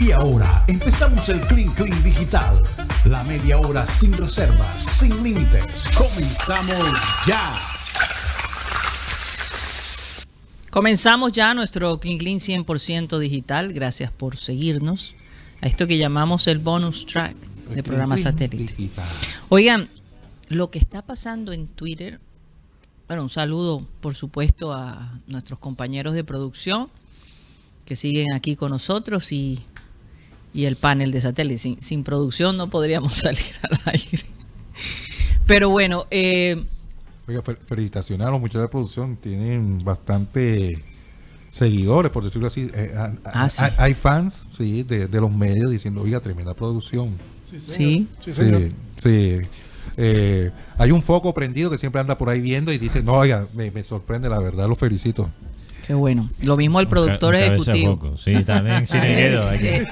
Y ahora empezamos el Clean Clean Digital. La media hora sin reservas, sin límites. Comenzamos ya. Comenzamos ya nuestro Clean Clean 100% digital. Gracias por seguirnos a esto que llamamos el bonus track de programa satélite. Oigan, lo que está pasando en Twitter, bueno, un saludo por supuesto a nuestros compañeros de producción que siguen aquí con nosotros y, y el panel de satélite. Sin, sin, producción no podríamos salir al aire. Pero bueno, eh, Oiga, felicitaciones a los muchachos de producción. Tienen bastante seguidores, por decirlo así. Eh, ah, sí. Hay fans sí, de, de, los medios diciendo, oiga, tremenda producción. Sí, sí, sí. sí eh, hay un foco prendido que siempre anda por ahí viendo y dice, no, oiga, me, me sorprende, la verdad, lo felicito. Qué bueno. Lo mismo el productor un ca- un ejecutivo. Foco. Sí, también, sí. Eh,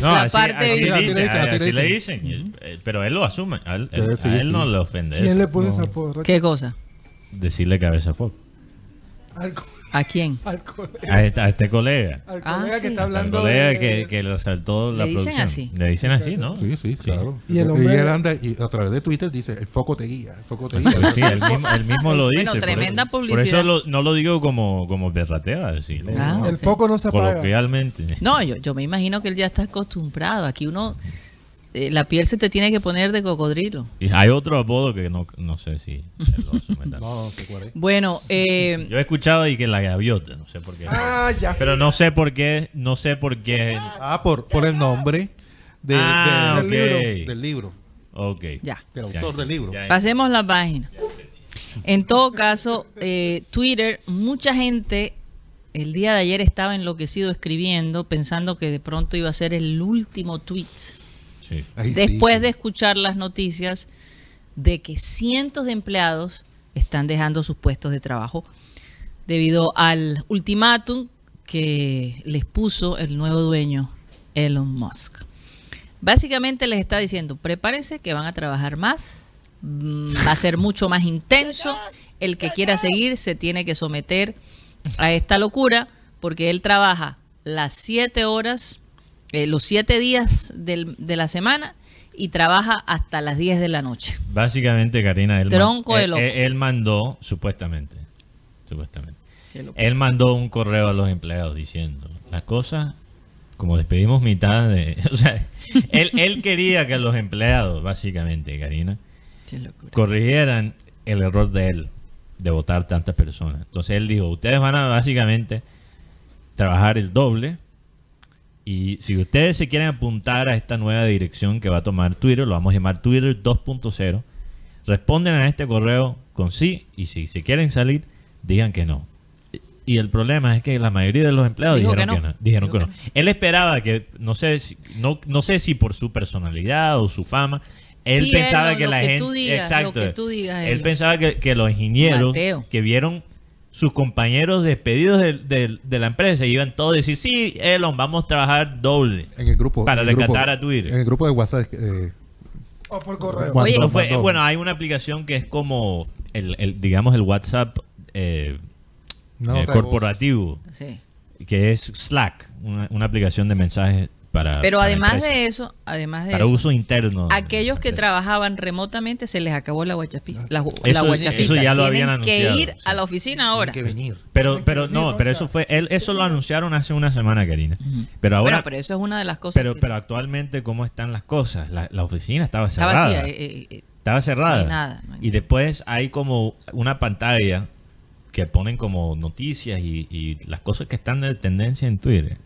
No, la así, dicen, así le dicen. dicen. Eh, Pero él lo asume. A él, él- Sí, a él sí. no le ofende. ¿Quién le pone No. esa porra? ¿Qué cosa? Decirle cabeza fuego. Al, co- ¿A quién? al colega, A este, a este colega. al Ah, colega sí. que está Al hablando colega de- que, que le saltó la Le dicen producción. así. Le dicen así, ¿no? Sí, sí, claro. Y el hombre- él anda y a través de Twitter dice, el foco te guía, el foco te guía. Pues sí, él mismo, él mismo lo dice. Bueno, por tremenda Por publicidad. eso lo- no lo digo como, como berrateada, sí. Ah, El ok. foco no se apaga. Coloquialmente. No, yo, yo me imagino que él ya está acostumbrado. Aquí uno, eh, la piel se te tiene que poner de cocodrilo. Y hay otro apodo que no, no sé si lo. No, no sé cuál es. Bueno, eh, Yo he escuchado y que la gaviota, no sé por qué. Ah, ya. Pero no sé por qué, no sé por qué. Ah, por, por el nombre de- Ah, de- ok. del, libro, del libro, Ok. ya. del Ya, autor del libro. ya. Pasemos la página. En todo caso, eh, Twitter, mucha gente el día de ayer estaba enloquecido escribiendo, pensando que de pronto iba a ser el último tweet. Sí. Después sí. de escuchar las noticias de que cientos de empleados están dejando sus puestos de trabajo debido al ultimátum que les puso el nuevo dueño Elon Musk. Básicamente les está diciendo, prepárense que van a trabajar más, mm, va a ser mucho más intenso, el que quiera seguir se tiene que someter a esta locura porque él trabaja las siete horas, eh, los siete días del- de la semana y trabaja hasta las 10 de la noche. Básicamente, Karina, él, Tronco él, loco. él- mandó, supuestamente, supuestamente, él mandó un correo a los empleados diciendo, las cosas, como despedimos mitad de... O sea, él, él quería que los empleados, básicamente, Karina, corrigieran el error de él de votar tantas personas. Entonces él dijo, ustedes van a básicamente trabajar el doble y si ustedes se quieren apuntar a esta nueva dirección que va a tomar Twitter, lo vamos a llamar Twitter 2.0, responden a este correo con sí y si se quieren salir, digan que no. Y el problema es que la mayoría de los empleados dijeron que que no. Dijeron que que no. Él esperaba que, no sé, si, no, no sé si por su personalidad o su fama, él Sí, pensaba Elon, que lo la que gente... tú digas, lo exacto. que tú digas, él Elon. pensaba que, que los ingenieros Mateo. que vieron sus compañeros despedidos de, de- de la empresa iban todos a decir, sí, Elon, vamos a trabajar doble. En el grupo. Para rescatar a Twitter. En el grupo de WhatsApp. eh, O por correo. Cuando Oye, No fue- mandó. bueno, hay una aplicación que es como, el, el, digamos, el WhatsApp eh, eh, corporativo, Sí. que es Slack, una, una aplicación de mensajes para... Pero para además empresas. de eso, además de Para eso, uso interno. aquellos que trabajaban remotamente se les acabó la guachapita. La, Eso- la eso ya lo Tienen habían que anunciado, ir sí. a la oficina ahora. Tiene que venir. Pero, pero no, pero eso fue, él, eso lo anunciaron hace una semana, Karina. Pero ahora, bueno, pero eso es una de las cosas pero, que pero actualmente, ¿cómo están las cosas? La, la oficina estaba cerrada. vacía. eh, eh, eh, Estaba cerrada. No hay nada, no hay y después hay como una pantalla que ponen como noticias y, y las cosas que están de tendencia en Twitter,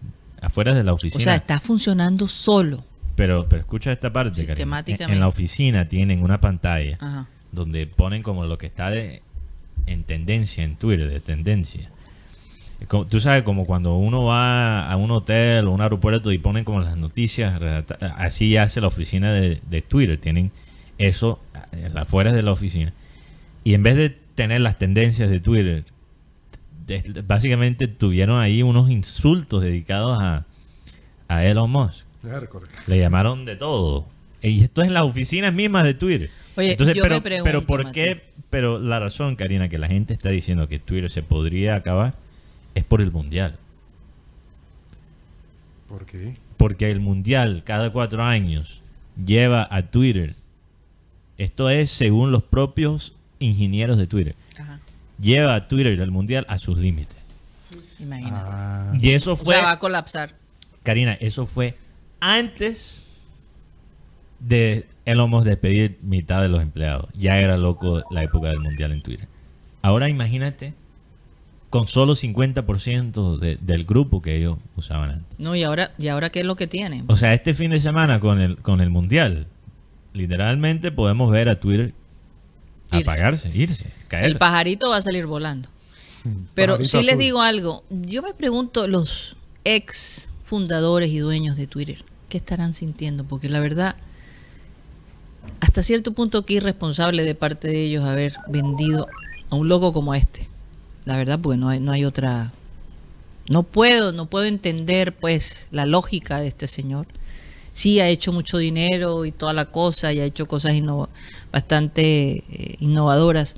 afuera de la oficina. o sea, está funcionando solo. pero, pero escucha esta parte. Sistemáticamente. En, en la oficina tienen una pantalla Ajá. donde ponen como lo que está de, en tendencia en Twitter, de tendencia. Tú sabes, como cuando uno va a un hotel o un aeropuerto y ponen como las noticias, así hace la oficina de, de Twitter. Tienen eso eh, afuera de la oficina. Y en vez de tener las tendencias de Twitter, básicamente tuvieron ahí unos insultos dedicados a, a Elon Musk. Le llamaron de todo. Y esto es en las oficinas mismas de Twitter. Oye, yo pero, me pregunto, pero ¿por Mateo. qué? Pero la razón, Karina, que la gente está diciendo que Twitter se podría acabar es por el mundial. ¿Por qué? porque el mundial cada cuatro años lleva a Twitter. Esto es según los propios ingenieros de Twitter. Lleva a Twitter el mundial a sus límites. Imagínate. Ah, Y eso o fue, sea, va a colapsar. Karina, eso fue antes de Elon despedir mitad de los empleados. Ya era loco la época del mundial en Twitter. Ahora imagínate con solo 50% de- del grupo que ellos usaban antes. No, y ahora, ¿y ahora qué es lo que tienen? O sea, este fin de semana con el, con el mundial, literalmente podemos ver a Twitter Irse. apagarse, irse, caer. El pajarito va a salir volando. Pero Pajarito sí les digo algo. Yo me pregunto, los ex fundadores y dueños de Twitter, ¿qué estarán sintiendo? Porque la verdad, hasta cierto punto que irresponsable de parte de ellos haber vendido a un loco como este. La verdad, pues no hay, no hay otra... No puedo, no puedo entender pues la lógica de este señor. Sí, ha hecho mucho dinero y toda la cosa, y ha hecho cosas innova- bastante eh, innovadoras.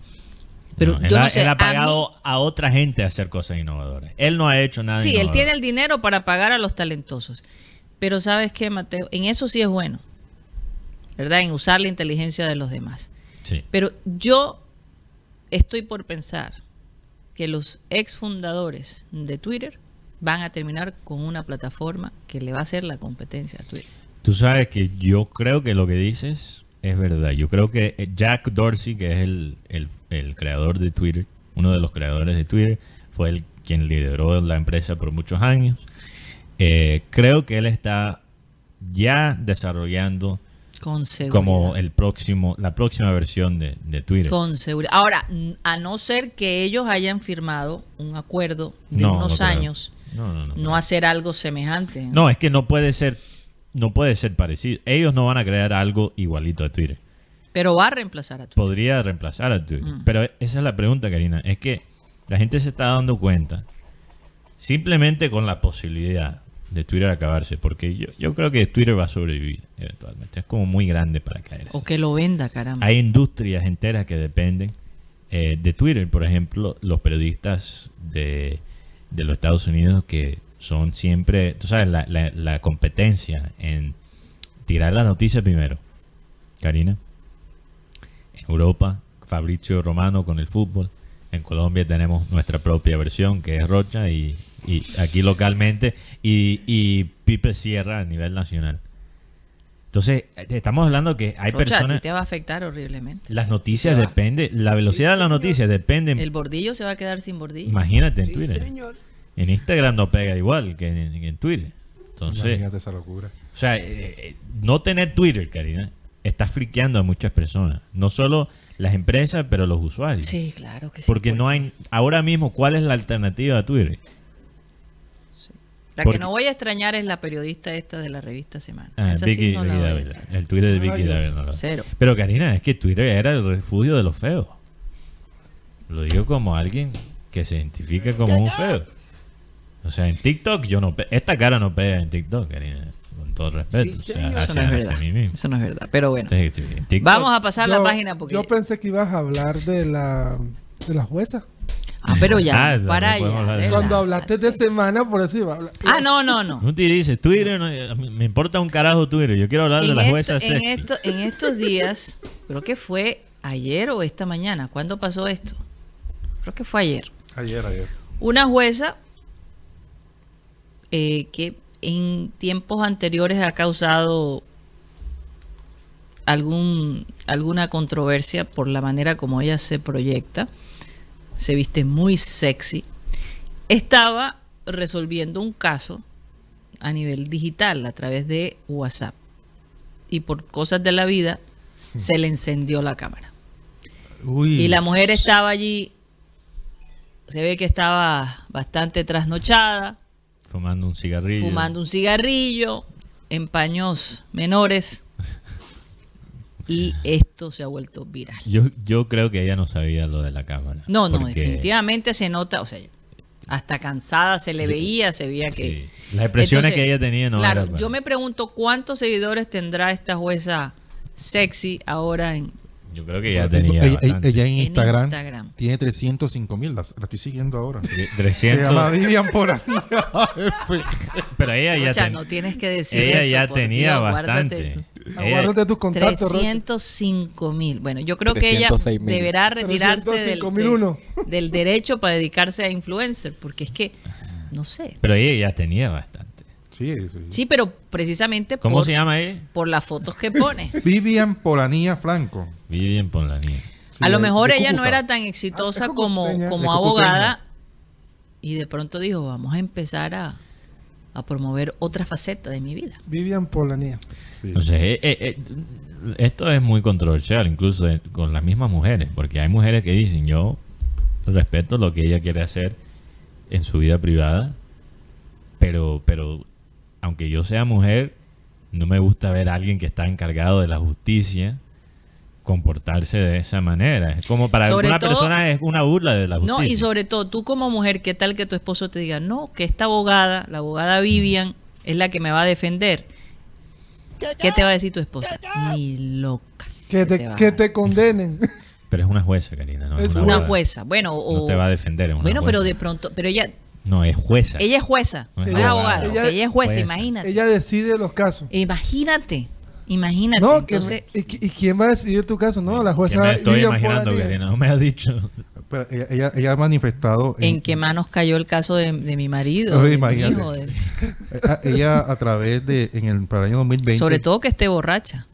Pero No, él, yo ha, no sé, él ha a mí- pagado a, otra gente a hacer cosas innovadoras. Él no ha hecho nada Sí, él tiene el dinero para pagar a los talentosos. Pero sabes qué, Mateo, en eso sí es bueno, ¿verdad? En usar la inteligencia de los demás. Sí. Pero yo estoy por pensar que los ex fundadores de Twitter van a terminar con una plataforma que le va a hacer la competencia a Twitter. Tú sabes que yo creo que lo que dices es verdad. Yo creo que eh, Jack Dorsey, que es el, el- el creador de Twitter, uno de los creadores de Twitter, fue el quien lideró la empresa por muchos años. Eh, creo que él está ya desarrollando Con como el próximo, la próxima versión de, de Twitter. Con seguridad. Ahora, a no ser que ellos hayan firmado un acuerdo de No, unos no años, no hacer algo semejante. No, es que no puede ser, no puede ser parecido. Ellos no van a crear algo igualito a Twitter. Pero va a reemplazar a Twitter. podría reemplazar a Twitter. Mm. Pero esa es la pregunta, Karina. Es que la gente se está dando cuenta simplemente con la posibilidad de Twitter acabarse. Porque yo, yo creo que Twitter va a sobrevivir eventualmente. Es como muy grande para caerse. O que lo venda, caramba. Hay industrias enteras que dependen eh, de Twitter. Por ejemplo, los periodistas de, de los Estados Unidos que son siempre, tú sabes, la, la- la competencia en tirar la noticia primero. Karina. En Europa, Fabricio Romano con el fútbol. En Colombia tenemos nuestra propia versión que es Rocha y, y aquí localmente y, y Pipe Sierra a nivel nacional. Entonces, eh, estamos hablando que hay Rocha, a ti personas... te va a afectar horriblemente. Las noticias depende, la velocidad de las noticias depende. El bordillo se va a quedar sin bordillo. Imagínate en Sí, Twitter. señor. En Instagram no pega igual que en, en Twitter. Entonces, Imagínate esa locura. o sea, eh, eh, no tener Twitter, Karina, está friqueando a muchas personas. No solo las empresas, pero los usuarios. Sí, claro que sí. Porque no hay, ahora mismo, ¿cuál es la alternativa a Twitter? La porque- que no voy a extrañar es la periodista esta de la revista Semana. Ah, Esa sí Vicky, no la Vicky voy a Dávila. extrañar. El Twitter de Vicky Ay, Dávila. no lo- Cero. Pero Karina, es que Twitter era el refugio de los feos. Lo digo como alguien que se identifica como un feo. O sea, en TikTok yo no... Esta cara no pega en TikTok, Karina. Con todo respeto. Sí, o sea, señor. Eso no es hacia verdad. mí mismo. Eso no es verdad. Pero bueno. Sí, sí, en TikTok- Vamos a pasar la página porque. Yo pensé que ibas a hablar de la, de la jueza. Ah, pero ya. Ah, para no allá. Cuando hablaste de semana, por eso iba a hablar. Ah, no, no, no. Un tío dice, Twitter, no- me importa un carajo Twitter. Yo quiero hablar de En, la esto- jueza en, esto- en estos días, creo que fue ayer o esta mañana. ¿Cuándo pasó esto? Creo que fue ayer. Ayer, ayer. Una jueza eh, que en tiempos anteriores ha causado algún alguna controversia por la manera como ella se proyecta, se viste muy sexy, estaba resolviendo un caso a nivel digital a través de WhatsApp y por cosas de la vida se le encendió la cámara. Uy. Y la mujer estaba allí, se ve que estaba bastante trasnochada, Fumando un cigarrillo. fumando un cigarrillo en paños menores. Y esto se ha vuelto viral. Yo, yo creo que ella no sabía lo de la cámara. No, no, definitivamente se nota, o sea, hasta cansada se le veía, se veía que... Sí. Las expresiones Entonces, que ella tenía no Claro, era para- yo me pregunto cuántos seguidores tendrá esta jueza sexy ahora en, Yo creo que ya tenía. Ella, ella en, En Instagram, Instagram. tiene 305 mil. La, la estoy siguiendo ahora. Se 300. llama Vivian Polanía. Pero ella ya, Rocha, ten- no tienes que decir ella eso, ya por tenía Dios, bastante. tú. Ella- Aguárdate tus contactos, Rocha. 305 mil. Bueno, yo creo que ella 306.000. deberá retirarse del, 305.001. del- del derecho para dedicarse a influencer, porque es que, no sé. pero ella ya tenía bastante. Sí, sí. Sí, pero precisamente ¿Cómo por, se llama ella? por las fotos que pone. Vivian Polanía Franco. Vivian Polanía. Sí, a lo mejor ella no era tan exitosa Ah, como, como abogada y de pronto dijo, vamos a empezar a, a promover otra faceta de mi vida. Vivian Polanía. Sí. Entonces, eh, eh, eh, esto es muy controversial, incluso con las mismas mujeres, porque hay mujeres que dicen, yo respeto lo que ella quiere hacer en su vida privada, pero, pero aunque yo sea mujer, no me gusta ver a alguien que está encargado de la justicia comportarse de esa manera. Es como para Sobre alguna todo- persona es una burla de la justicia. No, y sobre todo, tú como mujer, ¿qué tal que tu esposo te diga, no, que esta abogada, la abogada Vivian, es la que me va a defender? ¿Qué te va a decir tu esposa? Ni loca. Que te, que te condenen. Pero es una jueza, Karina. No Es es Una jueza. Bueno, o... No te va a defender. es una bueno, pero de pronto, pero ella, No, es jueza. ella es jueza, No no es es abogada. Ella- ella es jueza, Jueza. imagínate. Ella decide los casos. Imagínate, imagínate. No, que Entonces, ¿y, y quién va a decidir tu caso? No, la Que jueza me estoy imaginando. Karina. No me has dicho. Pero ella, ella, ella ha manifestado. ¿en qué manos cayó el caso de, de mi marido? De mi hijo, de- ella, ella a través de. En el, para el año 2020. Sobre todo que esté borracha.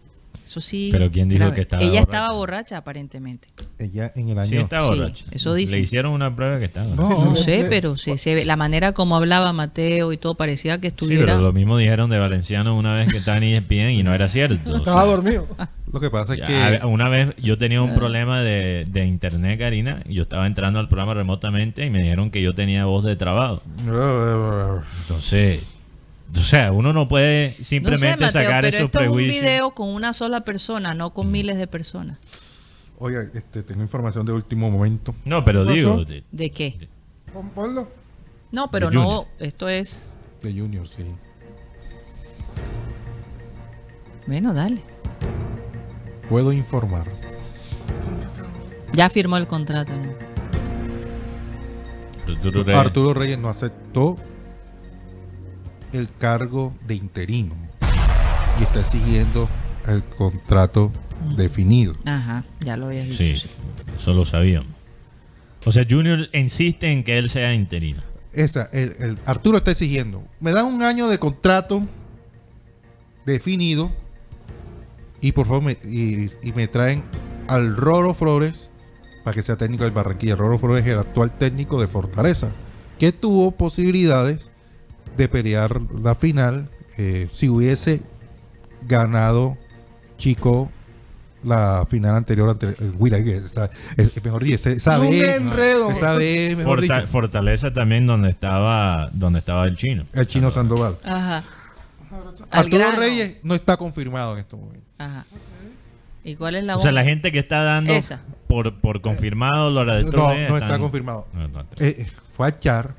Eso sí. Pero ¿quién dijo grave. que estaba Ella borracha? estaba borracha, aparentemente. Ella en el año. Sí, está Sí, borracha. eso dice. Le hicieron una prueba que estaba. No, Sí, No sé, pero se, se ve- la manera como hablaba Mateo y todo parecía que Sí, estuviera. pero lo mismo dijeron de Valenciano una vez que estaba en ESPN y no era cierto. o Estaba sea, dormido. Lo que pasa es ya, que. una vez yo tenía un problema de, de internet, Karina, y yo estaba entrando al programa remotamente y me dijeron que yo tenía voz de trabajo. Entonces, o sea, uno no puede no sé, simplemente Mateo, sacar pero esos esto es un video con una sola persona, no con miles de personas. Oiga, este, tengo información de último momento. No, pero ¿Qué digo, de- ¿De qué? Pon- Ponlo. No, pero no, Junior. esto es... De Junior, sí. Bueno, dale. Puedo informar. Ya firmó el contrato. Arturo Reyes no aceptó el cargo de interino y está siguiendo el contrato definido. Ajá, ya lo habías dicho. Sí, eso lo sabíamos. O sea, Junior insiste en que él sea interino. Esa, el, el- Arturo está exigiendo. Me dan un año de contrato definido y por favor me, y, y me traen al Roro Flores para que sea técnico del Barranquilla. Roro Flores es el actual técnico de Fortaleza, que tuvo posibilidades de pelear la final eh, si hubiese ganado Chico la final anterior ante el Willa, que está- es- mejor dicho, enredo. mejor Forta- Fortaleza también donde estaba donde estaba el chino. el chino Sandoval. Ajá. Arturo. Reyes no está confirmado en este momento. Ajá. ¿Y cuál es la O sea, la gente que está dando Esa. por, por confirmado lo de No, no está confirmado. No, no está. Eh, eh, fue a Char.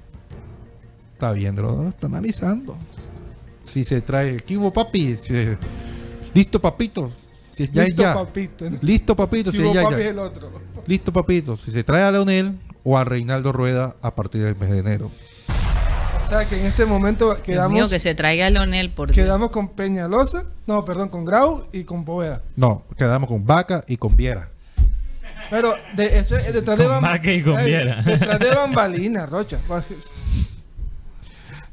Está viéndolo, está analizando. Si se trae. ¿Qué hubo, papi? Listo, papito. Si es ya Listo, ya. papito. Listo, papito. Si es ya, papi ya. es el otro. Listo, papito. Si se trae a Leonel o a Reinaldo Rueda a partir del mes de enero. O sea que en este momento Dios mío, quedamos, que se traiga a Leonel por Dios. quedamos con Peñalosa, no, perdón, con Grau y con Poveda. No, quedamos con Vaca y con Viera. Pero de, eso es detrás de Vaca y con Viera. Detrás de bambalinas, Rocha.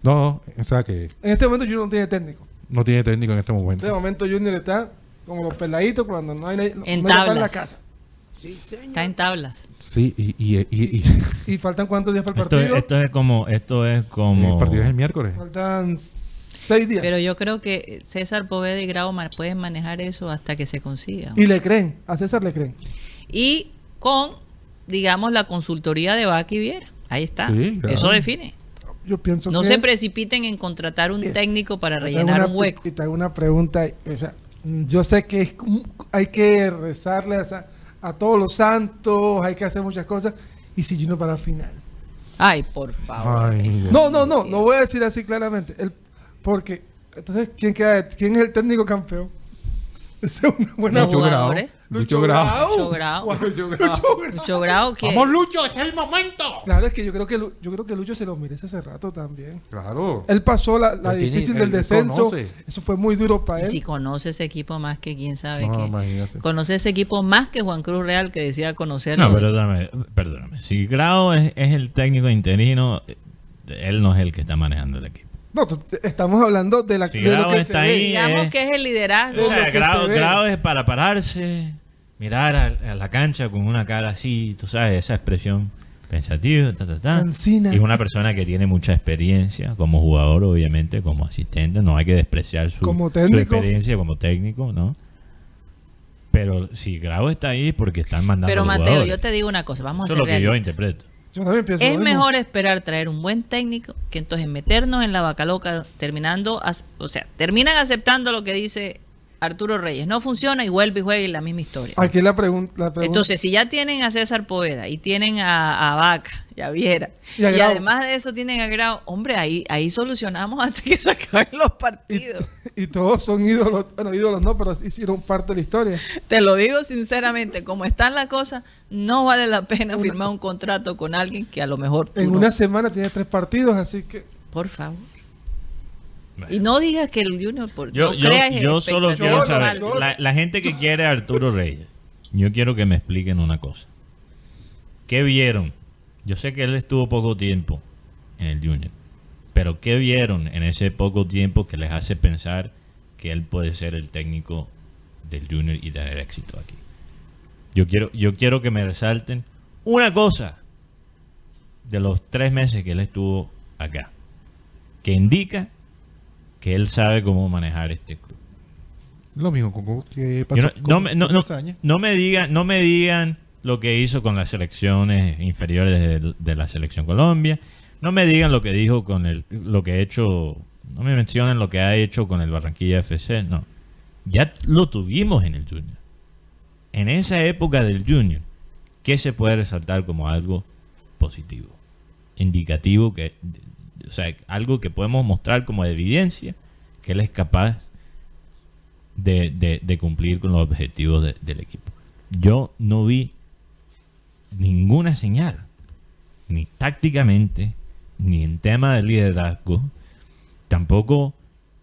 No, o sea que En este momento Junior no tiene técnico. no tiene técnico en este En momento. este momento Junior está como los peladitos cuando no hay, nadie- no, En no en la tablas. Está en tablas. Sí, y, y, y- y- Y faltan cuántos días para el Esto, es- partido? esto es como esto es como el partido es el miércoles. Faltan seis días. Pero yo creo que César Poveda y Grau pueden manejar eso hasta que se consiga. Y le creen, a César le creen. Y con, digamos, la consultoría de y Viera. Ahí está. Sí, claro. Eso define. Yo pienso No que... se precipiten en contratar un técnico para rellenar una- un hueco. Y te hago una pregunta. o sea, yo sé que es hay que rezarle a, a todos los santos, hay que hacer muchas cosas. Y si Junior para la final. Ay, por favor. Ay. No, no, no, no voy a decir así claramente. El, porque, entonces, ¿quién, queda, ¿quién es el técnico campeón? Esa es una buena Los Lucho Grau. jugadores. Lucho Grau. Lucho Grau. Lucho Grau. Lucho Grau. ¡Vamos, Lucho! ¡Este es el momento! Claro, es que yo creo que Lu- yo creo que Lucho se lo merece hace rato también. Claro. Él pasó la, la Él tiene- difícil él del descenso. conoce. Eso fue muy duro para y él. si conoce ese equipo más que quién sabe No, qué. imagínate. Conoce ese equipo más que Juan Cruz Real que decía conocerlo. No, perdóname, perdóname. Si Grau es, es el técnico interino, eh, él no es el que está manejando el equipo. No, estamos hablando de, la, Si de lo que está se ahí, ve. Digamos eh. que es el liderazgo. O sea, ve. Grau es para pararse, mirar a, a la cancha con una cara así, tú sabes, esa expresión pensativa, ta, ta, ta. Y es una persona que tiene mucha experiencia como jugador, obviamente, como asistente. No hay que despreciar su, Como su técnico. experiencia como técnico, ¿no? Pero si Grau está ahí es porque están mandando Pero Mateo, jugadores. yo te digo una cosa, vamos Eso a es ser lo que yo interpreto. Yo también pienso Es lo mismo. mejor esperar traer un buen técnico que entonces meternos en la vaca loca, terminando, o sea, terminan aceptando lo que dice Arturo Reyes. No funciona y vuelve y juega y la misma historia. Aquí la, pregun- la pregunta. Entonces, si ya tienen a César Poveda y tienen a, a Vaca y a Viera, Y además de eso tienen a Grau, hombre, ahí, ahí solucionamos hasta que se acaben los partidos. y todos son ídolos. Bueno, ídolos no, pero hicieron parte de la historia. Te lo digo sinceramente, como están las cosas, no vale la pena firmar un contrato con alguien que a lo mejor En no- una semana tiene tres partidos, así que. Por favor. Y no digas que el Junior por Yo, no yo, creas yo solo quiero saber, la, la gente que quiere a Arturo Reyes, yo quiero que me expliquen una cosa. ¿Qué vieron? Yo sé que él estuvo poco tiempo en el Junior, pero ¿qué vieron en ese poco tiempo que les hace pensar que él puede ser el técnico del Junior y tener éxito aquí? Yo quiero, yo quiero que me resalten una cosa de los tres meses que él estuvo acá, que indica que él sabe cómo manejar este club. Lo mismo con que pasó no, con- no me- no- con no- Casaña. no me digan, no me digan lo que hizo con las selecciones inferiores de, de la selección Colombia. No me digan lo que dijo con el, lo que ha hecho. No me mencionen lo que ha hecho con el Barranquilla FC. No, ya lo tuvimos en el Junior. En esa época del Junior, ¿qué se puede resaltar como algo positivo, indicativo que, o sea, algo que podemos mostrar como evidencia que él es capaz de, de- cumplir con los objetivos de- del equipo. Yo no vi ninguna señal, ni tácticamente, ni en tema de liderazgo, tampoco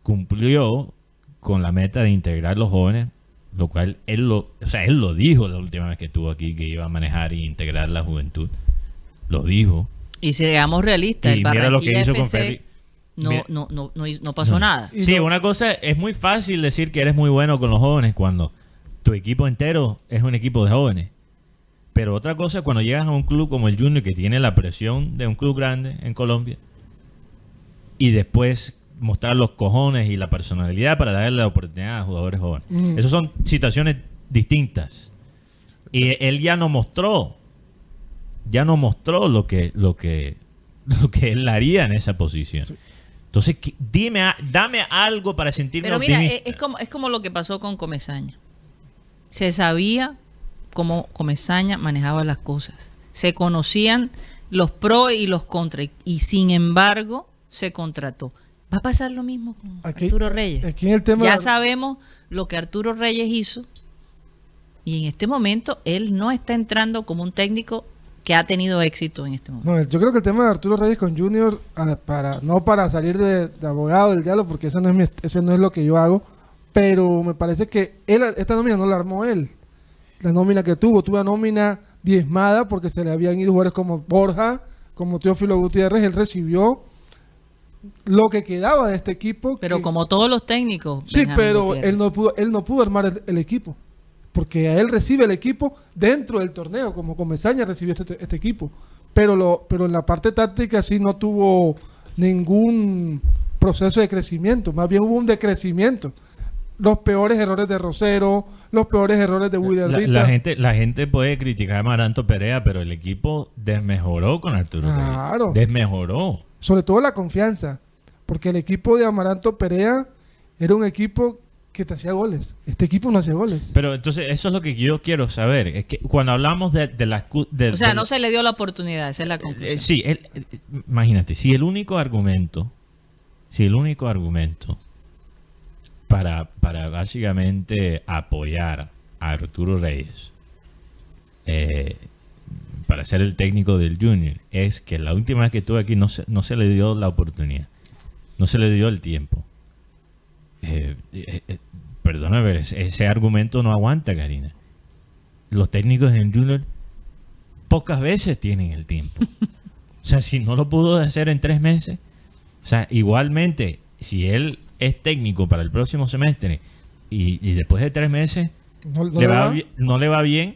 cumplió con la meta de integrar los jóvenes, lo cual él lo, o sea, él lo dijo la última vez que estuvo aquí, que iba a manejar e integrar la juventud. Lo dijo. Y seamos realistas, Y el mira lo que hizo con FC Ferri- no, no, no, no, no pasó No. nada. Sí, no- una cosa es muy fácil decir que eres muy bueno con los jóvenes cuando tu equipo entero es un equipo de jóvenes. Pero otra cosa es cuando llegas a un club como el Junior que tiene la presión de un club grande en Colombia y después mostrar los cojones y la personalidad para darle la oportunidad a jugadores jóvenes. Mm. Esas son situaciones distintas. Y él ya no mostró, ya no mostró lo que, lo que, lo que él haría en esa posición. Entonces, ¿qué- dime, a- dame algo para sentirme Pero mira, es, optimista. es como, es como lo que pasó con Comesaña. Se sabía cómo Comesaña manejaba las cosas. Se conocían los pros y los contras. Y, y sin embargo, se contrató. Va a pasar lo mismo con Aquí- Arturo Reyes. aquí en el tema ya de- sabemos lo que Arturo Reyes hizo. Y en este momento, él no está entrando como un técnico que ha tenido éxito en este momento. No, yo creo que el tema de Arturo Reyes con Junior, para, no para salir de, de abogado del diálogo, porque eso no, es mi no es lo que yo hago, pero me parece que él, esta nómina no la armó él. La nómina que tuvo, tuvo una nómina diezmada porque se le habían ido jugadores como Borja, como Teófilo Gutiérrez, él recibió lo que quedaba de este equipo. Pero que- como todos los técnicos. Sí, pero Gutiérrez. él no pudo, él no pudo armar el, el equipo. Porque a él recibe el equipo dentro del torneo, como Comesaña recibió este, este equipo. Pero lo, pero en la parte táctica sí no tuvo ningún proceso de crecimiento, más bien hubo un decrecimiento. Los peores errores de Rosero, los peores errores de William La, la gente, la gente puede criticar a Maranto Perea, pero el equipo desmejoró con Arturo. Claro. Desmejoró. Sobre todo la confianza. Porque el equipo de Amaranto Perea era un equipo que te hacía goles. Este equipo no hacía goles. Pero entonces, eso es lo que yo quiero saber. Es que cuando hablamos de, de de- O sea, de- no se le dio la oportunidad, esa es la conclusión. Eh, sí, el- eh, imagínate, si el único argumento, si el único argumento para, para básicamente apoyar a Arturo Reyes eh, para ser el técnico del Junior es que la última vez que estuve aquí no se, no se le dio la oportunidad, no se le dio el tiempo. Eh, eh, perdóname, pero ese, ese argumento no aguanta, Karina. Los técnicos del Junior pocas veces tienen el tiempo. O sea, si no lo pudo hacer en tres meses, o sea, igualmente, si él es técnico para el próximo semestre y, y después de tres meses No, no le le va va. bi- no le va bien,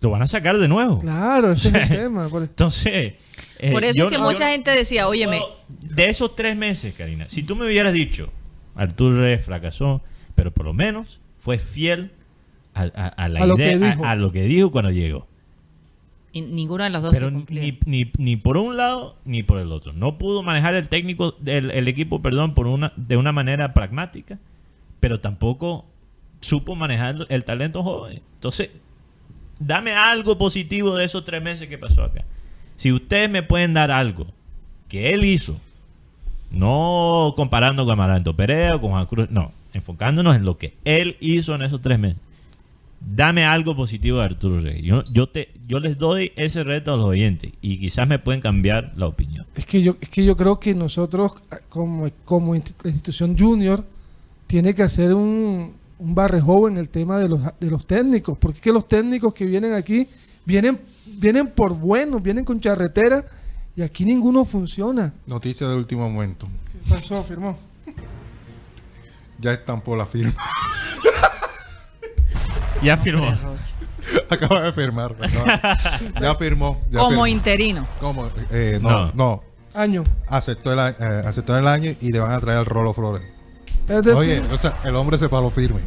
lo van a sacar de nuevo. Claro, ese es el tema. por- Entonces, eh, Por eso yo es que no- mucha gente decía, óyeme, de esos tres meses, Karina, si tú me hubieras dicho, Arturo Reyes fracasó, pero por lo menos fue fiel a, a- a la A lo idea, que a- lo que dijo cuando llegó. y ninguno de los dos Pero se cumplió. ni, ni, ni por un lado ni por el otro. No pudo manejar el técnico, el, el equipo, perdón, por una, de una manera pragmática, pero tampoco supo manejar el talento joven. Entonces, dame algo positivo de esos tres meses que pasó acá. Si ustedes me pueden dar algo que él hizo, no comparando con Amaranto Perea o con Juan Cruz, no, enfocándonos en lo que él hizo en esos tres meses. Dame algo positivo de Arturo Reyes. Yo, yo, te, yo les doy ese reto a los oyentes y quizás me pueden cambiar la opinión. Es que yo, es que yo creo que nosotros, como, como la institución junior, tiene que hacer un, un barrejo en el tema de los, de los técnicos. Porque es que los técnicos que vienen aquí vienen, vienen por buenos, vienen con charretera y aquí ninguno funciona. Noticia de último momento. ¿Qué pasó? Firmó. Ya estampó la firma. Ya firmó. Acaba de firmar. acaba- ya firmó. ya Como firmó. interino. ¿Cómo? Eh, no, No. no, Año. Aceptó el, eh, aceptó el año y le van a traer al Rolo Flores. Es decir, Oye, o sea, el hombre se paró firme.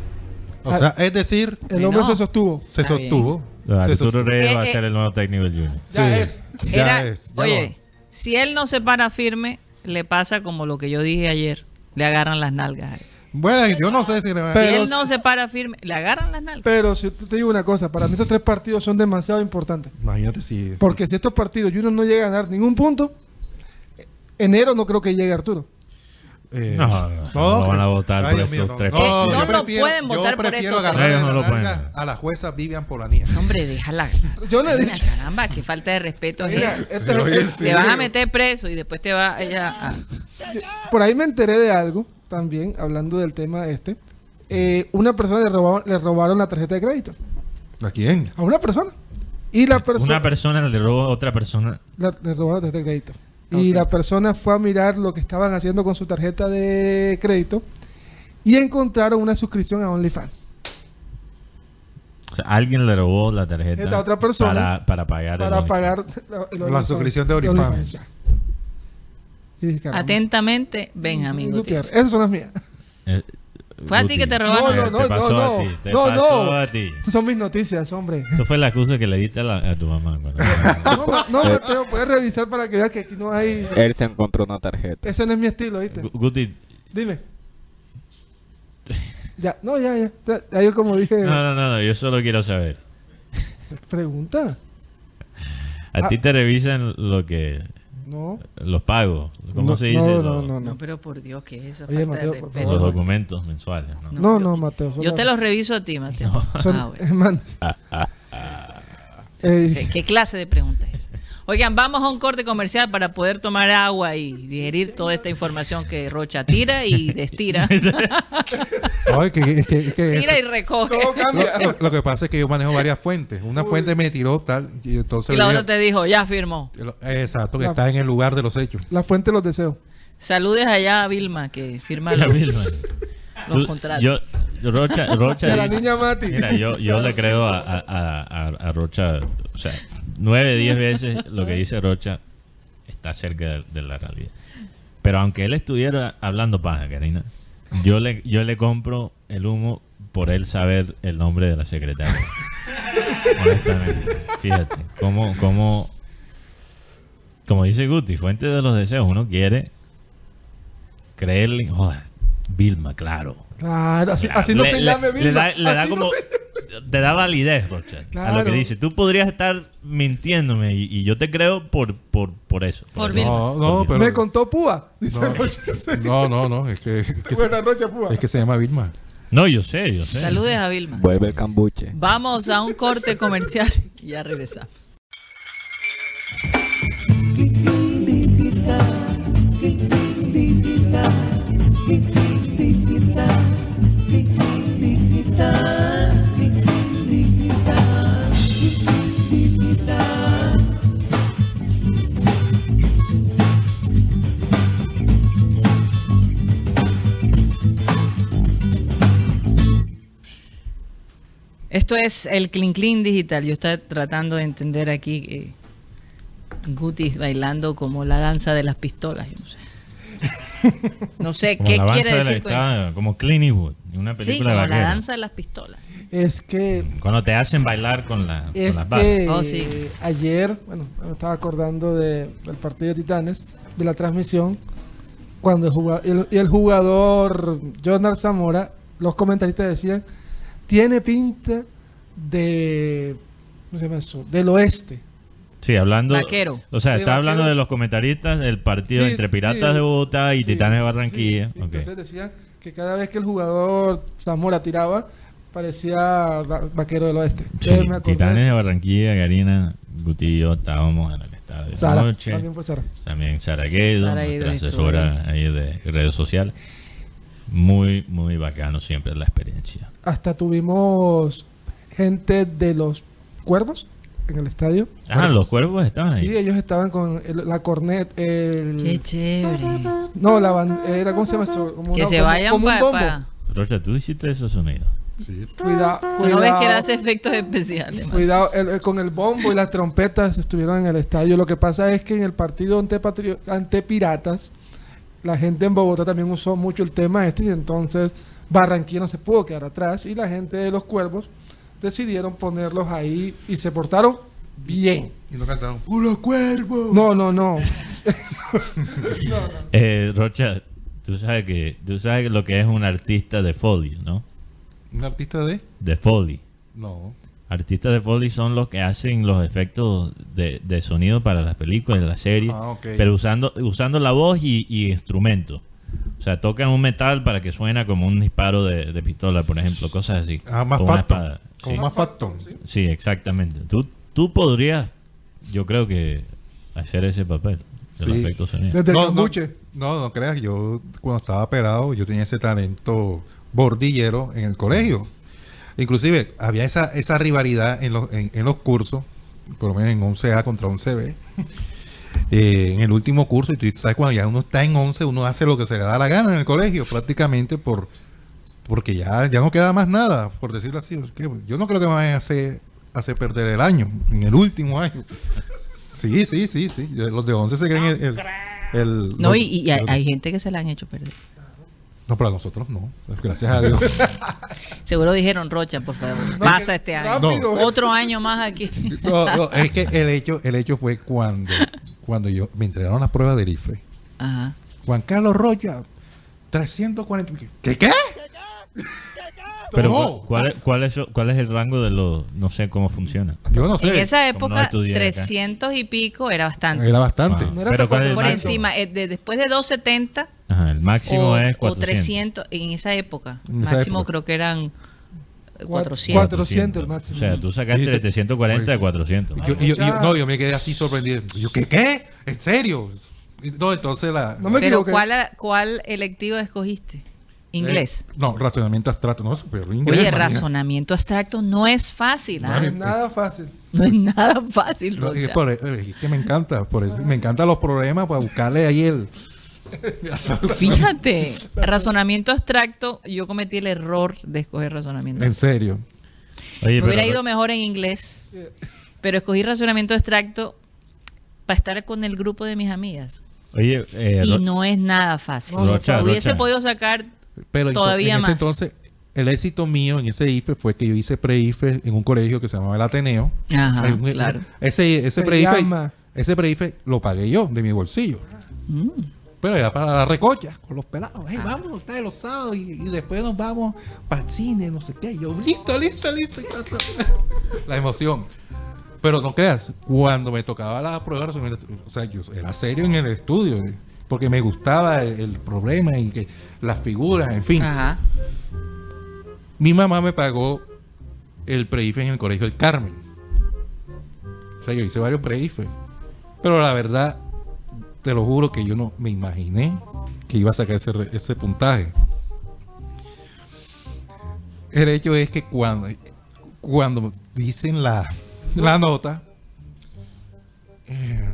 O Ah. sea, es decir, el hombre no. se sostuvo. se sostuvo. Se Arturo sostuvo. Reyes Eh, va a eh. ser el nuevo técnico del Junior. Sí, Ya es. Ya Era- es. ya oye, si él no se para firme, le pasa como lo que yo dije ayer. Le agarran las nalgas. a él. Bueno, yo no sé si le va a Si Pero él no se para firme, le agarran las nalgas. Pero si te digo una cosa, para mí estos tres partidos son demasiado importantes. Imagínate si. Porque si estos partidos Junior no llega a ganar ningún punto, enero no creo que llegue Arturo. eh, No, no, no lo van a votar por estos mío, tres No, partidos. yo No lo prefiero, pueden votar yo por prefiero estos agarrar No lo pueden. a la jueza Vivian Polanía. Hombre, déjala. Yo le dicho. Caramba, qué falta de respeto es Mira, eso. este- Oye, este- Te vas a meter preso y después te va ella a... Por ahí me enteré de algo también, hablando del tema este. Eh, una persona le robaron, le robaron la tarjeta de crédito. ¿A quién? A una persona. Y la persona Una persona le robó a otra persona. la- le robaron la tarjeta de crédito. Y la persona fue a mirar lo que estaban haciendo con su tarjeta de crédito y encontraron una suscripción a OnlyFans. O sea, alguien le robó la tarjeta Esta otra persona para, para pagar para pagar la, suscripción de OnlyFans. Y dije. Atentamente, Benjamín Gutiérrez. Gutiérrez. Esas son las mías. Eh, Fue a ti que te robaron. No, Te- no, te no, pasó no, a no. ti, te no, pasó no. a ti. Esas son mis noticias, hombre. Eso fue la excusa que le diste a, la- a tu mamá. No, no, no, Mateo, puedes revisar para que veas que aquí no hay. Él se encontró una tarjeta. Ese no es mi estilo, ¿viste? Gu- Guti, Dime. Ya, no, ya, ya. Ya, ya yo como dije, no, no, no, no, yo solo quiero saber. pregunta. A Ah. ti te revisan lo que No. los pagos, ¿cómo no, se dice? No, no, no, No, pero por Dios, ¿qué es eso? Oye, Falta Mateo, de respeto. los documentos mensuales. ¿no? No, no, Mateo. Yo te los reviso a ti, Mateo. Son, Ah, bueno. Eh, ¿Qué clase de pregunta es esa? Oigan, vamos a un corte comercial para poder tomar agua y digerir toda esta información que Rocha tira y destira. Ay, que, es que, es que tira y recoge. todo cambia. lo, lo que pasa es que yo manejo varias fuentes. Una fuente me tiró tal y entonces Y la otra te dijo, ya firmó. Exacto, que La- está en el lugar de los hechos. La fuente de los deseos. Saludes allá a Vilma que firma los, misma. los Tú- contratos. Yo, Rocha, Rocha De la dice- niña Mati. Mira, yo, yo le creo a, a, a- a- a Rocha, o sea, nueve, diez veces lo que dice Rocha está cerca de, de la realidad. Pero aunque él estuviera hablando paja, Karina, yo le, yo le compro el humo por él saber el nombre de la secretaria. Honestamente, fíjate, como, como, como dice Guti, fuente de los deseos, uno quiere creerle, joder, Vilma, claro. Claro, así, Claro, así no le- se le- llame le Vilma. da- le da Así no como- se- te da validez, Rocha, a lo Claro. que dice. Tú podrías estar mintiéndome y, y yo te creo por, por, por eso. Por eso. Vilma. No, no, pero. Me contó Púa. Dice No, Rocha. no, no, no, es que, es que, se, Buenas noches, Púa. es que se llama Vilma. No, yo sé, yo sé. Saludes a Vilma. Vuelve el cambuche. Vamos a un corte comercial y ya regresamos. Esto es el Clean Clean Digital. Yo estaba tratando de entender aquí eh, Guti bailando como la danza de las pistolas. Yo no sé. No sé Como qué quiere danza de decir con eso. como Eastwood, una Sí, película como de la danza de las pistolas. Es que Cuando te hacen bailar con, la, con Es las balas. que Oh, sí. ayer, bueno, me estaba acordando de- del partido de Titanes, de la transmisión, cuando el jugador, el, y el jugador Jonathan Zamora, los comentaristas decían, tiene pinta de, ¿cómo se llama eso? Del oeste. Sí, hablando. Vaquero. O sea, De está hablando de los comentaristas del partido Sí, entre Piratas sí, de Bogotá y sí, Titanes de Barranquilla. sí, sí. Entonces decían que cada vez que el jugador Zamora tiraba, parecía va- vaquero del oeste. Sí, Titanes de. Barranquilla, Karina, Guti y yo estábamos en el estadio de Sara, noche. también fue Sara. También Sara Guedo, Sara Guedo nuestra estuvo asesora ahí de redes sociales. Muy, muy bacano siempre la experiencia. Hasta tuvimos gente de los cuervos en el estadio. Ah, los cuervos estaban ahí. Sí, ellos estaban con el- la cornet, el... Qué chévere. No, la ban- era, ¿cómo se llama eso? Como Que una- se como- vayan como un para... Rocha, tú hiciste esos sonidos. Sí. Cuida- Tú no ves que él cuidado, hace efectos especiales. man. cuidado, el- el- con el bombo y las trompetas estuvieron en el estadio. Lo que pasa es que en el partido ante, Patrio- ante Piratas, la gente en Bogotá también usó mucho el tema este y entonces Barranquilla no se pudo quedar atrás y la gente de los cuervos decidieron ponerlos ahí y se portaron bien. Y no cantaron, ¡Puro cuervo! No, no, no. Eh, Rocha, tú sabes que tú sabes lo que es un artista de Foley, ¿no? ¿Un artista de? De Foley. No. Artistas de Foley son los que hacen los efectos de, de sonido para las películas, las series, Ah, ok. pero usando, usando la voz y, y instrumentos. O sea, tocan un metal para que suena como un disparo de, de pistola, por ejemplo, cosas así. Ah, más espada. Como Sí. más facto. Sí, exactamente. Tú, tú podrías, yo creo que, hacer ese papel Sí. Desde el no, no, no creas, yo cuando estaba operado, yo tenía ese talento bordillero en el colegio. Inclusive había esa, esa rivalidad en los, en, en los cursos, por lo menos en 11A contra 11B. Eh, en el último curso, y tú sabes, cuando ya uno está en 11, uno hace lo que se le da la gana en el colegio, prácticamente por porque ya, ya no queda más nada, por decirlo así. Yo no creo que me vayan a hacer, hacer perder el año, en el último año. Sí, sí, sí, sí. Los de 11 se creen el... el- el- No, los- y, y hay, gente que se la han hecho perder. No, para nosotros no. Gracias a Dios. Seguro dijeron, Rocha, por favor, pasa este año. Otro año más aquí. No, no, es que el hecho, el hecho fue cuando, cuando yo me entregaron las pruebas del IFE. Ajá. Juan Carlos Rocha, 340. ¿Qué qué? Pero No. ¿cu- ¿cuál, es, cuál, es, cuál es el rango de los, no sé cómo funciona? Yo no sé. En esa no época, acá. 300 y pico era bastante. Era bastante. No era pero ¿cuál es Por máximo? encima, eh, de- después de 270 Ajá, el máximo o, es o 400. 300 en esa época. En esa máximo época. creo que eran 400. 400 el máximo. O sea, tú sacaste de 340 a 400. Y yo, y yo- y yo- no, yo me quedé así sorprendido. Yo, ¿qué qué? ¿En serio? No, entonces la... No me Pero equivoqué. ¿cuál, ¿cuál electivo escogiste? Inglés. Eh, no, razonamiento abstracto. No, pero inglés. Oye, razonamiento abstracto no es fácil. ¿ah? No es nada fácil. No es nada fácil, No, es, Rocha. por- es que me encanta. Por eso, me encantan los problemas para buscarle ahí el... Fíjate, razonamiento abstracto, yo cometí el error de escoger razonamiento. En serio. Oye, Me hubiera pero- ido mejor en inglés, pero escogí razonamiento abstracto para estar con el grupo de mis amigas. Oye, eh, Y no es nada fácil. Rocha, Hubiese Rocha. podido sacar Pero Todavía en ese más. entonces, el éxito mío en ese IFE fue que yo hice pre-IFE en un colegio que se llamaba el Ateneo. Ajá, un- claro. Ese, ese Se pre-IFE llama. ese pre-IFE lo pagué yo de mi bolsillo. Pero era para la recocha, con los pelados. Hey, vamos ustedes los sábados y, y después nos vamos para el cine, no sé qué. Y yo, listo, listo, listo. la emoción. Pero no creas, cuando me tocaba la prueba, o sea, yo era serio en el estudio, eh, porque me gustaba el, el problema y que las figuras, en fin. Ajá. Mi mamá me pagó el pre-IFE en el colegio del Carmen. O sea, yo hice varios pre-IFE. Pero la verdad, te lo juro que yo no me imaginé que iba a sacar ese, puntaje. El hecho es que cuando, cuando dicen la, la nota, eh,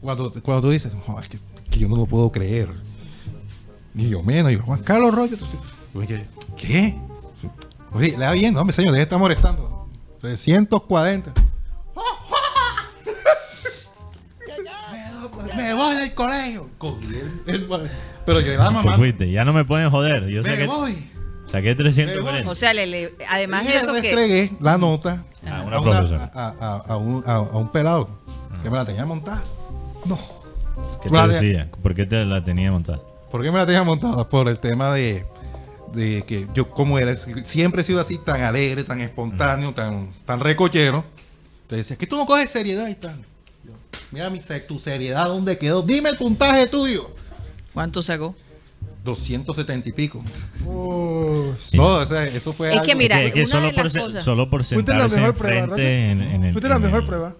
cuando, cuando tú dices, "Oh, es que, yo no lo puedo creer. Ni yo menos, yo, Juan Carlos Oye, ¿qué? Oye, le da bien, no, hombre, señor, deje de estar molestando. 340. Del colegio. Cogí el- el- pero yo mamá. fuiste, ya no me pueden joder. Yo Me saqué, voy. saqué 340. O sea, le, le- además de eso le que... entregué la nota A una a, profesora. a, a- a un, a- a un pelado que me la tenía montada. No. ¿Qué te decía? ¿Por qué te la tenía montada? ¿Por qué me la tenía montada? Por el tema de, de que yo, como era, siempre he sido así tan alegre, tan espontáneo, tan, tan recochero. Te decía, que tú no coges seriedad y tal. Mira mi, tu seriedad, ¿dónde quedó? Dime el puntaje tuyo. ¿Cuánto sacó? 270 y pico. No, o sea, eso fue Es que mira, que, que una solo, de por las se- cosas- solo por Fuiste la mejor prueba, enfrente en, en el. Fuiste la mejor prueba.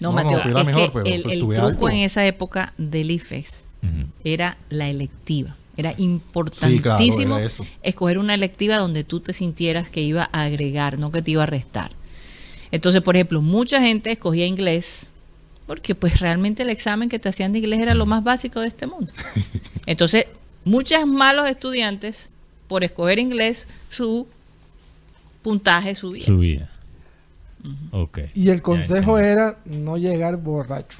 No, Mateo, es mejor, que el, truco en esa época del Ujú. era la electiva. Era Sí, importantísimo claro, era eso. escoger una electiva donde tú te sintieras que iba a agregar, no que te iba a restar. Entonces, por ejemplo, mucha gente escogía inglés porque pues realmente el examen que te hacían de inglés era lo más básico de este mundo. Entonces, muchos malos estudiantes por escoger inglés su puntaje subía. Su vida. Ok. Y el Ya consejo era no llegar borracho.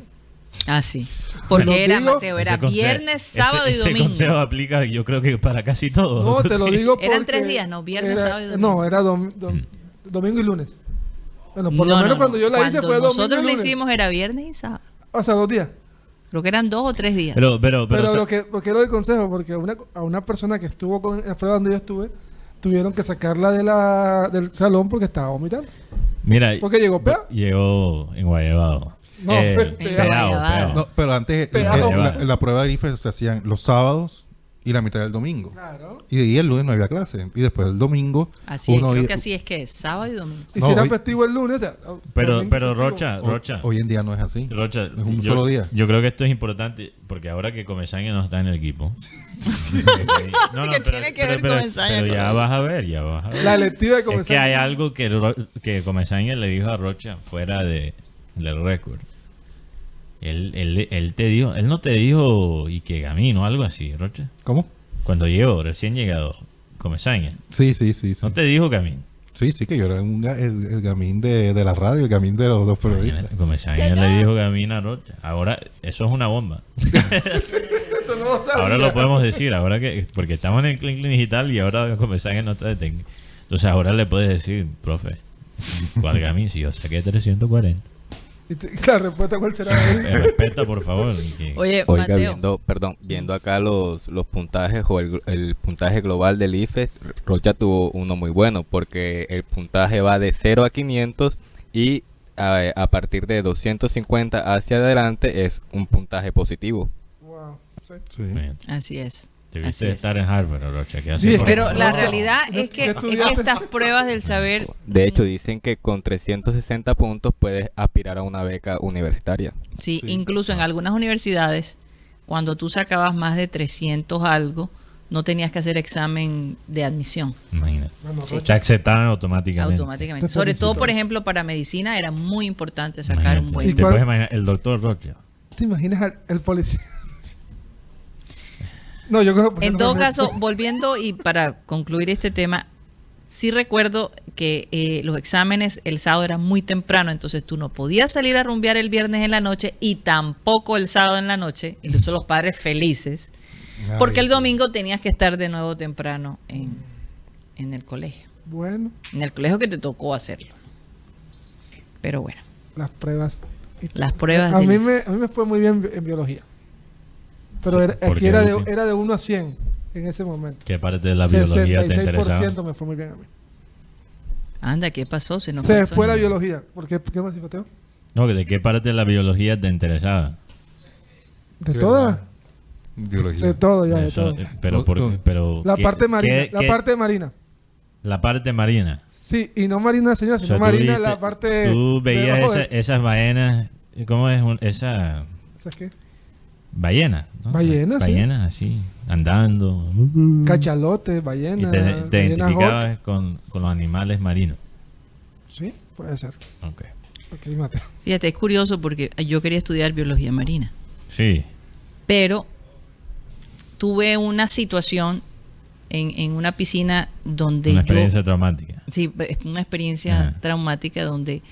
Ah, sí. Porque era, digo, Mateo, era Ese viernes, ese- sábado y ese domingo. consejo aplica, yo creo que para casi todo. No, te lo digo porque... Eran tres días, ¿no? Viernes, era- sábado y domingo. No, era dom- dom- domingo y lunes. Bueno, por No, lo no, menos no. cuando yo la hice fue domingo Nosotros lunes. hicimos era viernes y sábado. O sea, dos días. Creo que eran dos o tres días. Pero, pero, pero, Pero, sa- lo que, porque lo del consejo, porque a una, a una persona que estuvo con en la prueba donde yo estuve, tuvieron que sacarla de la, del salón porque estaba vomitando. mira, ¿Por qué llegó pea? llegó en Guayabado. No, Eh, peao. peao. No, pero antes, Pegado. eh, la, la prueba de IFE se hacían los sábados y la mitad del domingo. Claro. Y el lunes no había clase. Y después el domingo. así es, creo que así es que es, sábado y domingo. Y No, si era hoy- festivo el lunes, o sea, Pero, pero. Rocha, Hoy, Rocha, hoy en día no es así. Rocha, Es un yo, solo día. yo creo que esto es importante porque ahora que Comesaña no está en el equipo. no, no, ¿Qué pero, tiene que pero- ver pero- Comesaña pero ya vas a ver, ya vas a ver. La electiva de es que hay algo que, que Comesaña le dijo a Rocha fuera de, del récord. Él, él, él te dijo, él no te dijo y que camino, algo así, Rocha. ¿Cómo? Cuando llegó, recién llegado, Comesaña. Sí, sí, sí. Sí, No te dijo camino. sí, sí, que yo era un el, el gamín de, de la radio, el gamín de los dos periodistas. Comesaña le dijo camino a Rocha. Ahora, eso es una bomba. Eso no lo. Ahora lo podemos decir, ahora que porque estamos en el Clean Clean digital y ahora Comesaña no está de técnico. Entonces ahora le puedes decir, profe, ¿cuál gamín? Si yo saqué 340. Y la respuesta cuál será. Respeta, por favor. que- Oye, Oiga, Mateo, viendo, perdón, viendo acá los, los puntajes o el, el puntaje global del IFES, Rocha tuvo uno muy bueno porque el puntaje va de 0 a 500 y a, a partir de 250 hacia adelante es un puntaje positivo. Wow. sí. Sí. Así es. Debiste es. estar en Harvard, Rocha. ¿qué Sí, Pero la No. realidad ¿Qué- es que, es estas pruebas del saber... De hecho, dicen que con 360 puntos puedes aspirar a una beca universitaria. Sí, Sí. incluso en algunas universidades, cuando tú sacabas más de 300 algo, no tenías que hacer examen de admisión Imagínate. Bueno, Sí. Te aceptaban automáticamente. automáticamente. Te Sobre todo, por ejemplo, para medicina era muy importante sacar Imagínate. un buen... ¿Y Te puedes imaginar, el doctor Rocha. ¿Te imaginas al el policía? No, yo creo porque En todo caso, volviendo y para concluir este tema, sí recuerdo que eh, los exámenes el sábado eran muy temprano, entonces tú no podías salir a rumbear el viernes en la noche y tampoco el sábado en la noche, incluso los padres felices, porque el domingo tenías que estar de nuevo temprano en, en el colegio, Bueno, en el colegio que te tocó hacerlo. Pero bueno, las pruebas. las pruebas A mí, me, a mí me fue muy bien en biología. Pero era, ¿Por aquí qué era de, era de 1 a 100 en ese momento. ¿Qué parte de la biología te interesaba? 66% me fue muy bien a mí. Anda, ¿qué pasó? Se, nos Se pasó. fue la biología. ¿Por qué, ¿Qué más, Mateo? No, ¿de qué parte de la biología te interesaba? ¿De. Biología. De todo, ya, de todo. eh, pero, por- pero La ¿qué- parte marina. qué- la qué- parte marina. la parte marina. Sí, y no marina, señor, O sino sea, marina viste- la parte. Tú veías esa- esas ballenas. ¿Cómo es un- esa ¿Sabes qué? Ballena? ¿no? Ballenas, sí. Ballenas así, andando. Cachalote, Y ballena. te, identificabas con, con los animales marinos. Sí, puede ser. Ok. Fíjate, es curioso porque yo quería estudiar biología marina, Sí. pero tuve una situación en, en una piscina donde Una yo... experiencia traumática. Sí, es una experiencia Ajá. traumática donde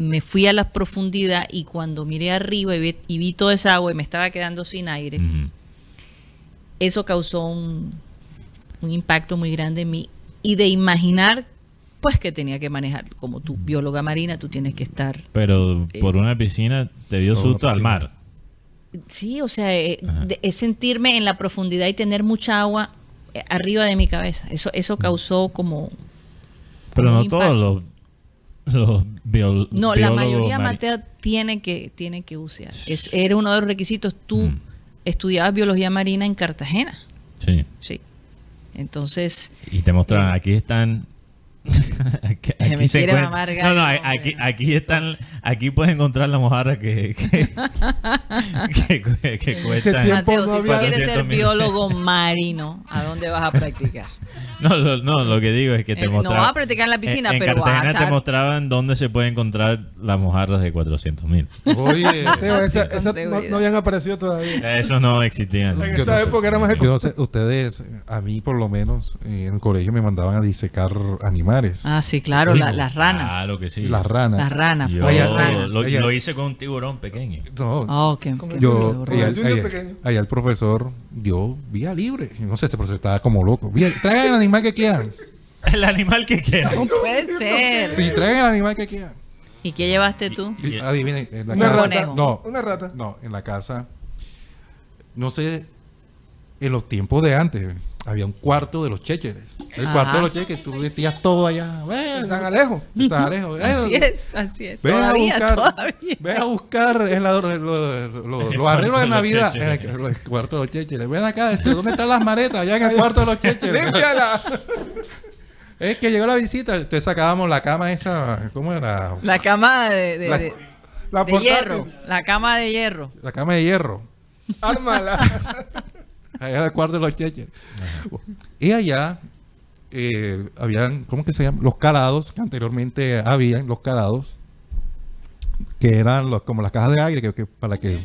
me fui a la profundidad y cuando miré arriba y vi, y vi toda esa agua y me estaba quedando sin aire, eso causó un, un impacto muy grande en mí. Y de imaginar pues que tenía que manejar como tú bióloga marina tú tienes que estar Pero Eh, por una piscina te dio susto al mar. sí o sea eh, de- es sentirme en la profundidad y tener mucha agua eh, arriba de mi cabeza. Eso eso causó como Pero no todos los, los No, la mayoría, Mateo, tiene que, tiene que bucear. Es, era uno de los requisitos. Tú Mm. estudiabas biología marina en Cartagena. Sí. Sí. Entonces, Y te mostraron, aquí están. Aquí, me aquí se quiere encuent- mamar No, no, aquí, aquí están. Aquí puedes encontrar la mojarra que. que, que, que cuesta. tiempo Mateo, no si tú quieres ser 400 mil. biólogo marino, ¿a dónde vas a practicar? No, lo, no, lo que digo es que te Eh, no mostraban. vas a practicar en la piscina, en, pero vas a Cartagena te estar- mostraban dónde se puede encontrar las mojarras de 400 mil. Oye, Mateo, esa, esa no, no habían aparecido todavía. Eso no existía. ¿no? En esa no época era más yo no sé, ustedes, a mí por lo menos, en el colegio me mandaban a disecar animales. Ah, sí, claro, la- las ranas. Claro que sí. Las ranas. Las ranas. Yo ay, ranas. lo, hice con un tiburón pequeño. No, Oh, qué- qué el yo, allá, allá- pequeño. allá el profesor dio vía libre. No sé, ese profesor estaba como loco. Vía- traigan el animal que quieran. El animal que quiera. No puede ser. Sí, traigan el animal que quieran. ¿Y qué llevaste tú? Y adivinen, en la Una casa. rata. No, Una rata. no, en la casa. No sé, en los tiempos de antes había un cuarto de los chécheres. El Ajá. cuarto de los chécheres, tú metías todo allá. En Bueno, San Alejo. en San Alejo. Así es, así es. Ven a Todavía, buscar, todavía. ven a buscar en la- lo- lo- lo- los arreglos de Navidad en el, el cuarto de los chécheres. Ven acá, este, ¿dónde están las maletas? Allá en el cuarto de los chécheres. ¡Límpiala! Es que llegó la visita, entonces sacábamos la cama esa, ¿cómo era? La cama de, de- La- de- La de portátil. hierro. La cama de hierro. La cama de hierro. Ármala. Allá en el cuarto de los cheches. Y allá eh, habían, ¿cómo que se llama? Los calados, que anteriormente habían los calados, que eran los, como las cajas de aire, que, que para que...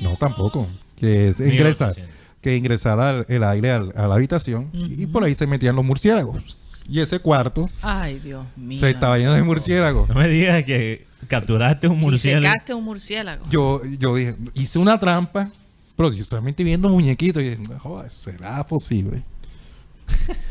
No, tampoco. Que se ingresa, 1800. que ingresara el, el aire al- a la habitación y por ahí se metían los murciélagos. Y ese cuarto Ay, Dios mío. se estaba lleno de murciélagos. No me digas que capturaste un Y murciélago. secaste un murciélago. Yo, yo dije, hice una trampa, pero yo solamente viendo muñequitos. Y joder, ¿será posible?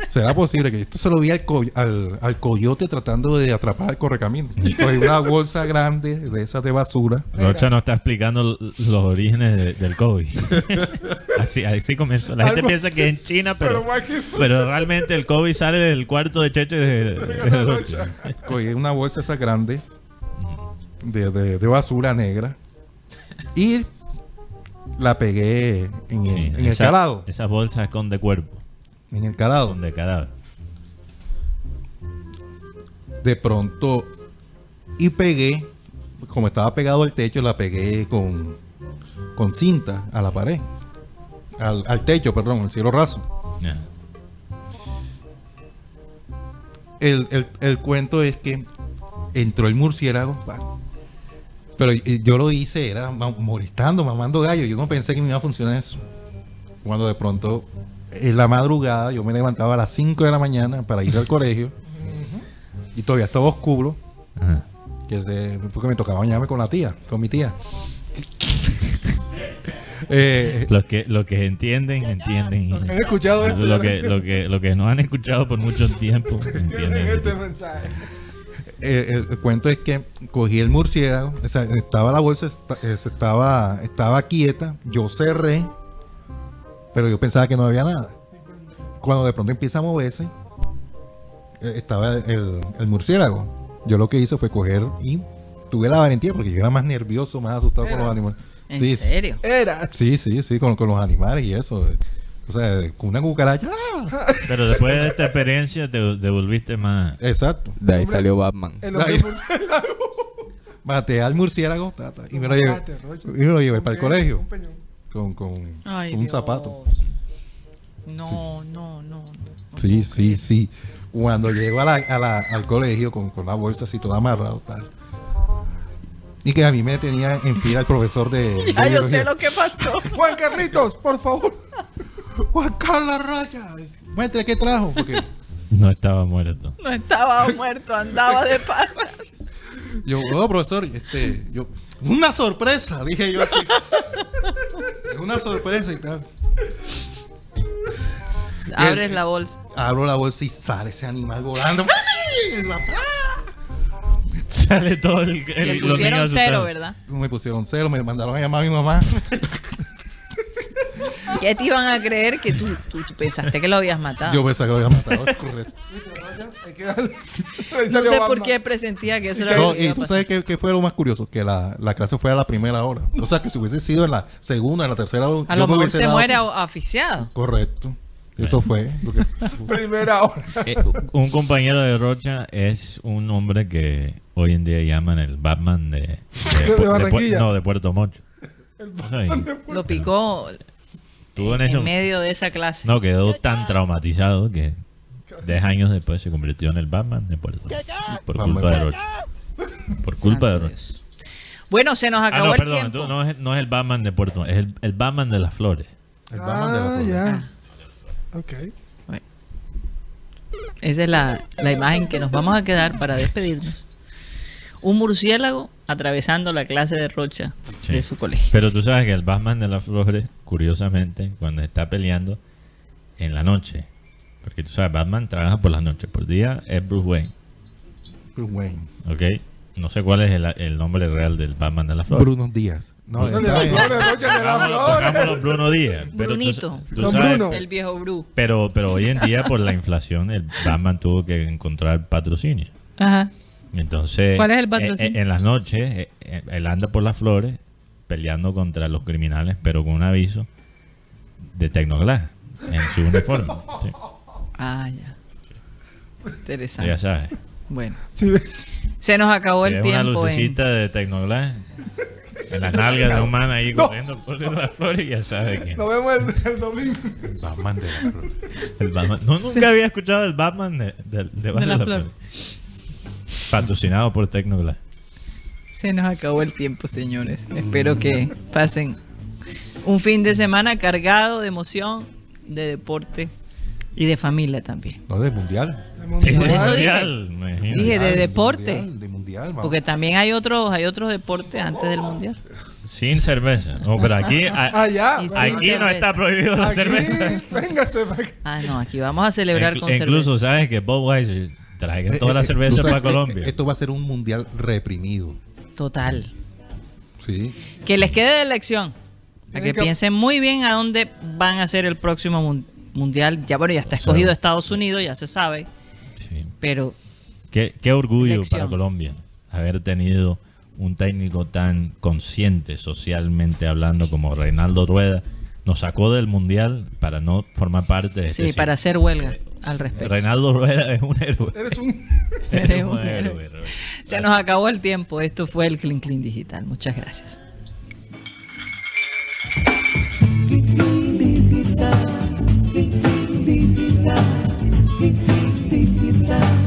¿Será posible que esto se lo vi al, co- al, al coyote tratando de atrapar al correcamino? Una bolsa grande de esas de basura. Rocha nos está explicando los orígenes de- del COVID. así, así comenzó. La gente Algo- piensa que en China, pero, Pero más que- pero realmente el COVID sale del cuarto de Cheche de, de Rocha. Cogí una bolsa de esas grandes de, de- de basura negra y la pegué en el, Sí, en el esa- calado. Esas bolsas con de cuerpo, En el calado. con de cadáver. de pronto y pegué, como estaba pegado al techo, la pegué con, con cinta a la pared, al, al techo, perdón, al cielo raso. El, el- el cuento es que entró el murciélago, pero yo lo hice, era molestando, mamando gallo, yo no pensé que me iba a funcionar eso. Cuando de pronto, en la madrugada, yo me levantaba a las 5 de la mañana para ir al colegio y todavía estaba oscuro. Ajá. que se, porque me tocaba bañarme con la tía, con mi tía. Eh, Los que, los que entienden, entienden. Han escuchado esto. Lo que, lo, que, lo que no han escuchado por mucho tiempo, en entienden. este mensaje. Eh, el, el cuento es que cogí el murciélago, o sea, estaba la bolsa, eh, estaba, estaba quieta, yo cerré, pero yo pensaba que no había nada. Cuando de pronto empieza a moverse, eh, estaba el, el murciélago. Yo lo que hice fue coger y tuve la valentía, porque yo era más nervioso, más asustado con los animales. ¿En Sí, serio? Sí, sí, sí, con, con los animales y eso. O sea, con una cucaracha. ¡ah! Pero después de esta experiencia te devolviste más. Exacto. De ahí salió Batman. El hombre murciélago. Maté al murciélago y me lo llevé, y me lo llevé ¿Con para el colegio Un peñón. con, con, Ay, con un Dios. zapato. No, no, no. no Sí, sí, creer. sí. Cuando llego a la, a la- al colegio con, con la bolsa así toda amarrada tal. Y que a mí me tenía en fila el profesor de. de Ah, yo sé lo que pasó. Juan Carlitos, por favor. Juan Carlos Raya. Muestre qué trajo. Porque No estaba muerto. No estaba muerto, andaba de parra. yo, oh, profesor, este, yo, una sorpresa, dije yo así. Es una sorpresa y tal. Abres la bolsa. Abro la bolsa y sale ese animal volando. Sale todo el. el- los pusieron cero. ¿verdad? Me pusieron cero, me mandaron a llamar a mi mamá. ¿Qué te iban a creer que tú, tú- tú pensaste que lo habías matado? Yo pensaba que lo había matado. correcto. Que darle- Ahí no sé por Batman. qué presentía que eso era No, lo que y iba a tú pasar. sabes qué, qué fue lo más curioso, que la, la clase fue a la primera hora. O sea, que si hubiese sido en la segunda, en la tercera hora. A lo me mejor se dado- muere a- asfixiado. Correcto. Eso fue. que- Primera hora. Eh, un compañero de Rocha es un hombre que hoy en día llaman el Batman de, de, De de no, de Puerto Mocho. O sea, y Lo picó estuvo en en eso- medio de esa clase. No, quedó tan traumatizado que 10 años después se convirtió en el Batman de Puerto Por culpa de Rocha. Por culpa de. Dios. Bueno, se nos Ah, acabó no, el perdón. tiempo. no es, no es el Batman de Puerto es el, el Batman de las flores. el Batman de la Ah, flor. ya. Ok. Esa es la, la imagen que nos vamos a quedar para despedirnos. Un murciélago atravesando la clase de Rocha Sí. de su colegio. Pero tú sabes que el Batman de las flores, curiosamente, cuando está peleando en la noche, porque tú sabes, Batman trabaja por las noches, por día es Bruce Wayne, Bruce Wayne. ¿ok? No sé cuál es el, el nombre real del Batman de las flores. Bruno Díaz. No, Bruno ¿Dónde está las bien. flores, Rocha? ¿De las Pongámoslo, flores? pongámoslo Bruno Díaz. Pero tú- Brunito. tú Don sabes- Bruno. El viejo Bru. Pero, pero hoy en día, por la inflación, el Batman tuvo que encontrar patrocinio. Ajá. Entonces, ¿Cuál es el eh, patrocinio? eh, En, las noches, eh, él anda por las flores peleando contra los criminales, pero con un aviso de Tecnoglass en su uniforme. Sí, Ah, ya. Interesante. ya sabes. Bueno, Sí, se nos acabó el es una tiempo. en- lucecita de Tecnoglass en las nalgas de un man ahí corriendo por las flores, ya sabes que Nos vemos el, el domingo. Batman de la flor. el Batman. No, nunca había escuchado el Batman de, de, de Batman las de las flores. Flores. Patrocinado por Tecnoglass. Se nos acabó el tiempo, señores. Espero que pasen un fin de semana cargado de emoción, de deporte y de familia también. No, del mundial. El mundial. Por eso dije. Mundial, imagínate. Dije de deporte. mundial, de mundial, vamos. Porque también hay otros, hay otros deportes antes del mundial. Sin cerveza. No, pero aquí, a- Ah, ya. Aquí no está prohibido la Aquí, cerveza. Véngase para acá. Ah, no, aquí vamos a celebrar con incluso cerveza. sabes que Bob Weiser traiga toda la Eh, eh, cerveza para Colombia. Esto va a ser un mundial reprimido. Total. Sí. Que les quede de lección. A que que- piensen muy bien a dónde van a ser el próximo mun- mundial. Ya bueno, ya está escogido Estados Unidos, ya se sabe. Sí. Pero Qué, qué orgullo Lección. para Colombia haber tenido un técnico tan consciente socialmente hablando como Reinaldo Rueda. Nos sacó del mundial para no formar parte de este sí, para hacer huelga al respecto. Reinaldo Rueda es un héroe. Eres un. Eres un un héroe. héroe. Se nos acabó el tiempo. Esto fue el Clean Clean Digital. Muchas gracias. Digital.